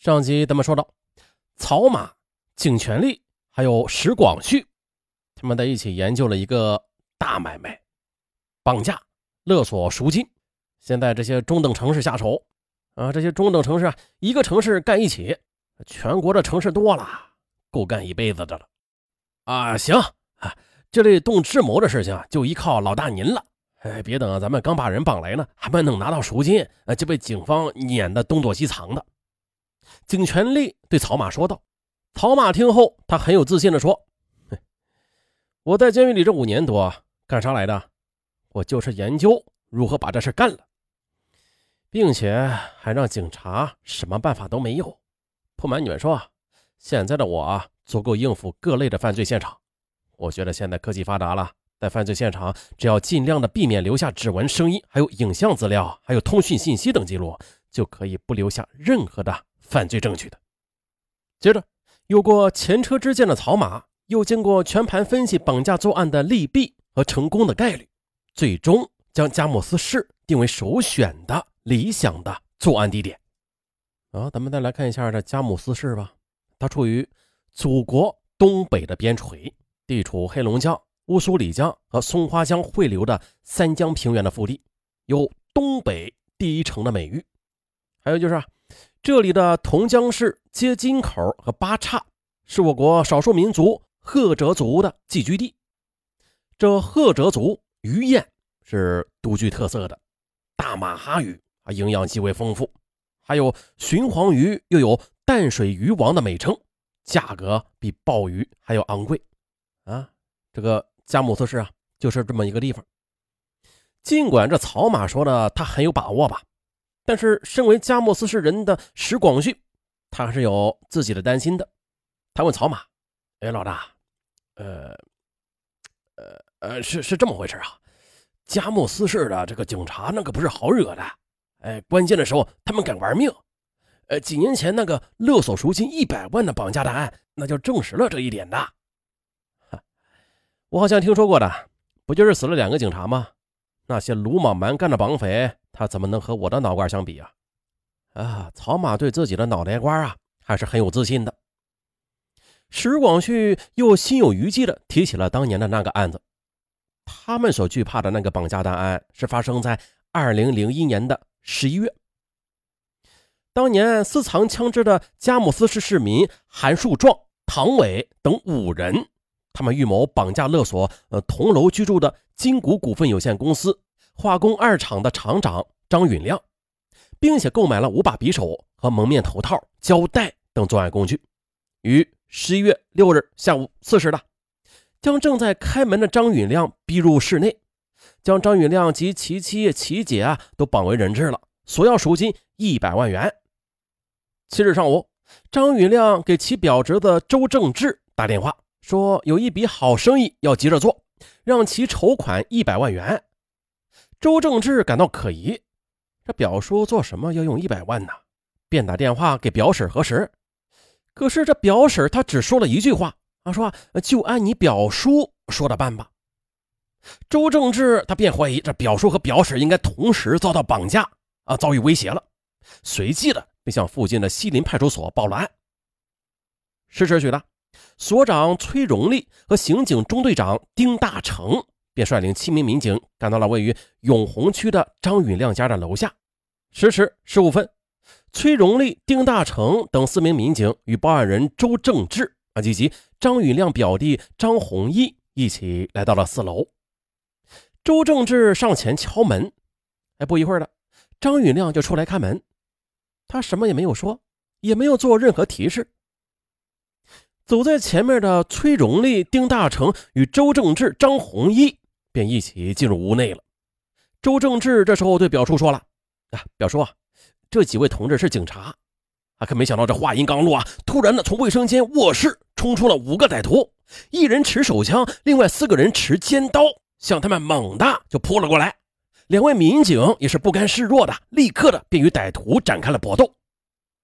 上集咱们说到，曹马、景全力还有石广旭，他们在一起研究了一个大买卖——绑架、勒索赎金。现在这些中等城市下手啊，这些中等城市啊，一个城市干一起，全国的城市多了，够干一辈子的了。啊，行啊，这类动智谋的事情啊就依靠老大您了。哎，别等咱们刚把人绑来呢，还没能拿到赎金，呃，就被警方撵得东躲西藏的。景全力对曹马说道：“曹马听后，他很有自信地说：‘我在监狱里这五年多，干啥来的？我就是研究如何把这事干了，并且还让警察什么办法都没有。不瞒你们说，现在的我，足够应付各类的犯罪现场。我觉得现在科技发达了。’”在犯罪现场，只要尽量的避免留下指纹、声音，还有影像资料，还有通讯信息等记录，就可以不留下任何的犯罪证据的。接着，有过前车之鉴的曹马，又经过全盘分析绑架作案的利弊和成功的概率，最终将佳木斯市定为首选的理想的作案地点。啊，咱们再来看一下这佳木斯市吧，它处于祖国东北的边陲，地处黑龙江。乌苏里江和松花江汇流的三江平原的腹地，有“东北第一城”的美誉。还有就是，这里的同江市街金口和八岔是我国少数民族赫哲族的寄居地。这赫哲族鱼宴是独具特色的，大马哈鱼啊，营养极为丰富。还有鲟黄鱼，又有淡水鱼王的美称，价格比鲍鱼还要昂贵啊！这个。佳木斯市啊，就是这么一个地方。尽管这曹马说的他很有把握吧，但是身为佳木斯市人的石广旭，他还是有自己的担心的。他问曹马：“哎，老大，呃，呃，呃，是是这么回事啊？佳木斯市的这个警察那可不是好惹的。哎，关键的时候他们敢玩命。呃，几年前那个勒索赎金一百万的绑架大案，那就证实了这一点的。”我好像听说过的，不就是死了两个警察吗？那些鲁莽蛮干的绑匪，他怎么能和我的脑瓜相比啊？啊，曹马对自己的脑袋瓜啊，还是很有自信的。石广旭又心有余悸的提起了当年的那个案子，他们所惧怕的那个绑架大案是发生在二零零一年的十一月，当年私藏枪支的佳木斯市市民韩树壮、唐伟等五人。他们预谋绑架勒索，呃，同楼居住的金谷股份有限公司化工二厂的厂长张允亮，并且购买了五把匕首和蒙面头套、胶带等作案工具，于十一月六日下午四时的，将正在开门的张允亮逼入室内，将张允亮及其妻、其姐啊都绑为人质了，索要赎金一百万元。七日上午，张允亮给其表侄子周正志打电话。说有一笔好生意要急着做，让其筹款一百万元。周正志感到可疑，这表叔做什么要用一百万呢？便打电话给表婶核实。可是这表婶她只说了一句话，啊，说就按你表叔说的办吧。周正志他便怀疑这表叔和表婶应该同时遭到绑架，啊，遭遇威胁了，随即的便向附近的西林派出所报了案。是时许的。所长崔荣利和刑警中队长丁大成便率领七名民警赶到了位于永红区的张允亮家的楼下。十时十五分，崔荣利、丁大成等四名民警与报案人周正志啊以及张允亮表弟张弘毅一起来到了四楼。周正志上前敲门，哎，不一会儿的，张允亮就出来开门。他什么也没有说，也没有做任何提示。走在前面的崔荣利、丁大成与周正志、张弘一便一起进入屋内了。周正志这时候对表叔说了：“啊，表叔啊，这几位同志是警察。”啊，可没想到这话音刚落啊，突然的从卫生间卧室冲出了五个歹徒，一人持手枪，另外四个人持尖刀，向他们猛地就扑了过来。两位民警也是不甘示弱的，立刻的便与歹徒展开了搏斗。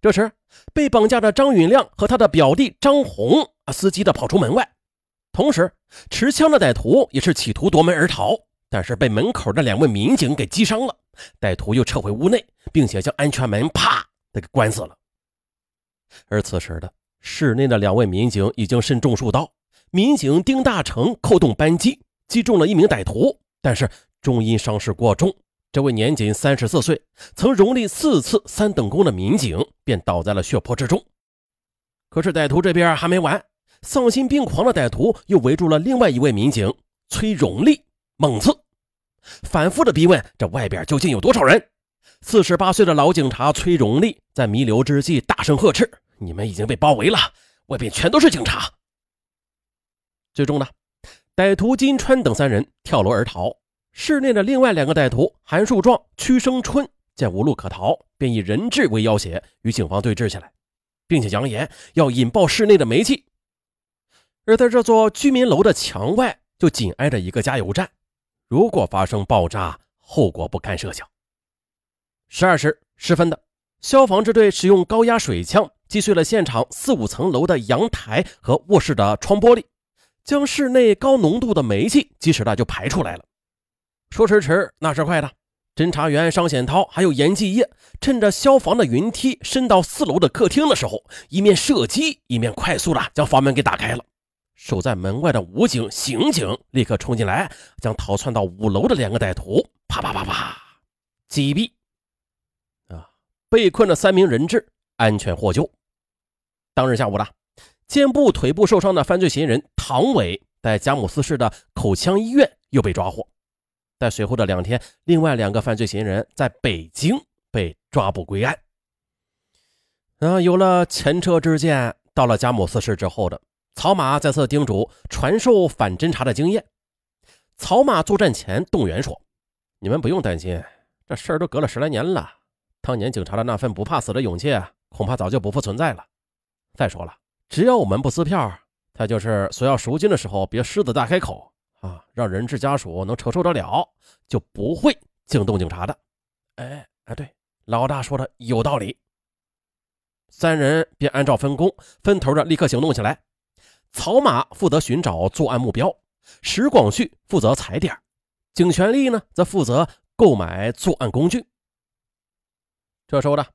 这时，被绑架的张允亮和他的表弟张红啊，司机的跑出门外。同时，持枪的歹徒也是企图夺门而逃，但是被门口的两位民警给击伤了。歹徒又撤回屋内，并且将安全门啪的给关死了。而此时的室内的两位民警已经身中数刀，民警丁大成扣动扳机，击中了一名歹徒，但是终因伤势过重，这位年仅三十四岁、曾荣立四次三等功的民警便倒在了血泊之中。可是歹徒这边还没完，丧心病狂的歹徒又围住了另外一位民警崔荣利，猛刺，反复的逼问这外边究竟有多少人。四十八岁的老警察崔荣利在弥留之际大声呵斥：“你们已经被包围了，外边全都是警察。”最终呢，歹徒金川等三人跳楼而逃。室内的另外两个歹徒韩树壮、屈生春见无路可逃，便以人质为要挟，与警方对峙起来，并且扬言要引爆室内的煤气。而在这座居民楼的墙外，就紧挨着一个加油站，如果发生爆炸，后果不堪设想。十二时十分的，消防支队使用高压水枪击碎了现场四五层楼的阳台和卧室的窗玻璃，将室内高浓度的煤气及时的就排出来了。说时迟，那时快的，侦查员商显涛还有严继业趁着消防的云梯伸到四楼的客厅的时候，一面射击，一面快速的将房门给打开了。守在门外的武警、刑警立刻冲进来，将逃窜到五楼的两个歹徒啪啪啪啪击毙。啊被困的三名人质安全获救。当日下午的，肩部、腿部受伤的犯罪嫌疑人唐伟在佳木斯市的口腔医院又被抓获。在随后的两天，另外两个犯罪嫌疑人在北京被抓捕归案。啊，有了前车之鉴，到了佳木斯市之后的草马再次叮嘱传授反侦查的经验。草马作战前动员说：“你们不用担心，这事儿都隔了十来年了。”当年警察的那份不怕死的勇气，恐怕早就不复存在了。再说了，只要我们不撕票，他就是索要赎金的时候别狮子大开口啊，让人质家属能承受得了，就不会惊动警察的。哎哎，对，老大说的有道理。三人便按照分工，分头的立刻行动起来。草马负责寻找作案目标，石广旭负责踩点，景全力呢则负责购买作案工具。这时候呢，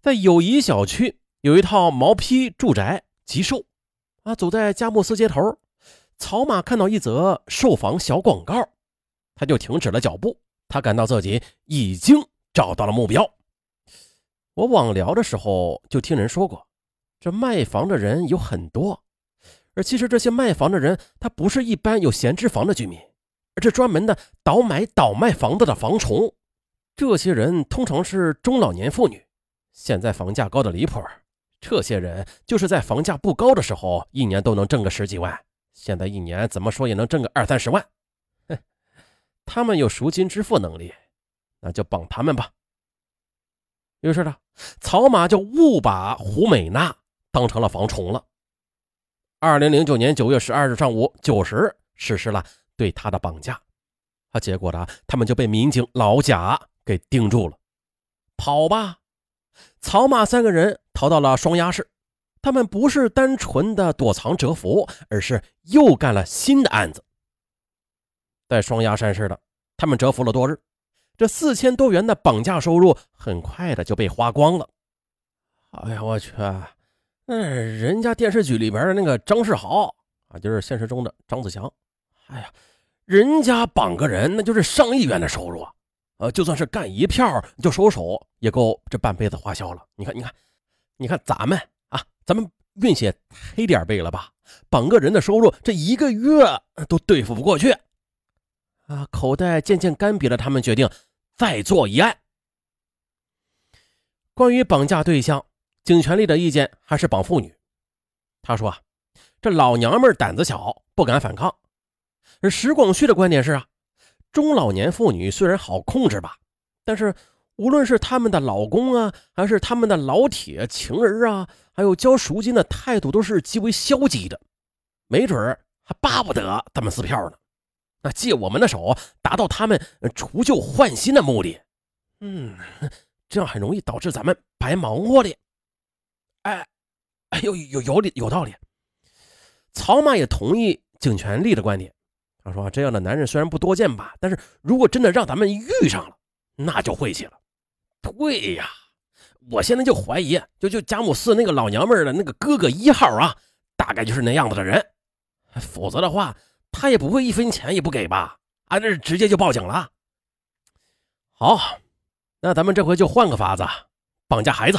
在友谊小区有一套毛坯住宅急售，啊，走在佳木斯街头，草马看到一则售房小广告，他就停止了脚步。他感到自己已经找到了目标。我网聊的时候就听人说过，这卖房的人有很多，而其实这些卖房的人，他不是一般有闲置房的居民，而是专门的倒买倒卖房子的房虫。这些人通常是中老年妇女，现在房价高的离谱。这些人就是在房价不高的时候，一年都能挣个十几万，现在一年怎么说也能挣个二三十万。哼，他们有赎金支付能力，那就绑他们吧。于是呢，草马就误把胡美娜当成了房虫了。二零零九年九月十二日上午九时，实施了对他的绑架。啊，结果呢，他们就被民警老贾。给盯住了，跑吧！草马三个人逃到了双鸭市，他们不是单纯的躲藏蛰伏，而是又干了新的案子。在双鸭山市的，他们蛰伏了多日，这四千多元的绑架收入很快的就被花光了。哎呀，我去！嗯，人家电视剧里边的那个张世豪啊，就是现实中的张子强。哎呀，人家绑个人那就是上亿元的收入啊！呃，就算是干一票就收手，也够这半辈子花销了。你看，你看，你看，咱们啊，咱们运气黑点背了吧？绑个人的收入，这一个月都对付不过去啊！口袋渐渐干瘪了，他们决定再做一案。关于绑架对象，警权力的意见还是绑妇女。他说啊，这老娘们胆子小，不敢反抗。而石广旭的观点是啊。中老年妇女虽然好控制吧，但是无论是他们的老公啊，还是他们的老铁、情人啊，还有交赎金的态度，都是极为消极的，没准还巴不得他们撕票呢。那借我们的手，达到他们除旧换新的目的，嗯，这样很容易导致咱们白忙活的。哎，哎，有有有理有道理。曹马也同意景全力的观点。他说：“这样的男人虽然不多见吧，但是如果真的让咱们遇上了，那就晦气了。对呀，我现在就怀疑，就就佳木斯那个老娘们的那个哥哥一号啊，大概就是那样子的人，否则的话，他也不会一分钱也不给吧？啊，这直接就报警了。好，那咱们这回就换个法子，绑架孩子。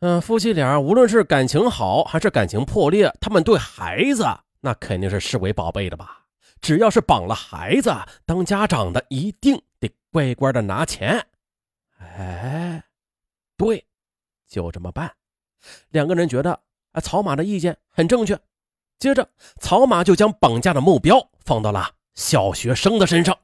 嗯，夫妻俩无论是感情好还是感情破裂，他们对孩子那肯定是视为宝贝的吧？只要是绑了孩子，当家长的一定得乖乖的拿钱。哎，对，就这么办。两个人觉得啊，草马的意见很正确。接着，草马就将绑架的目标放到了小学生的身上。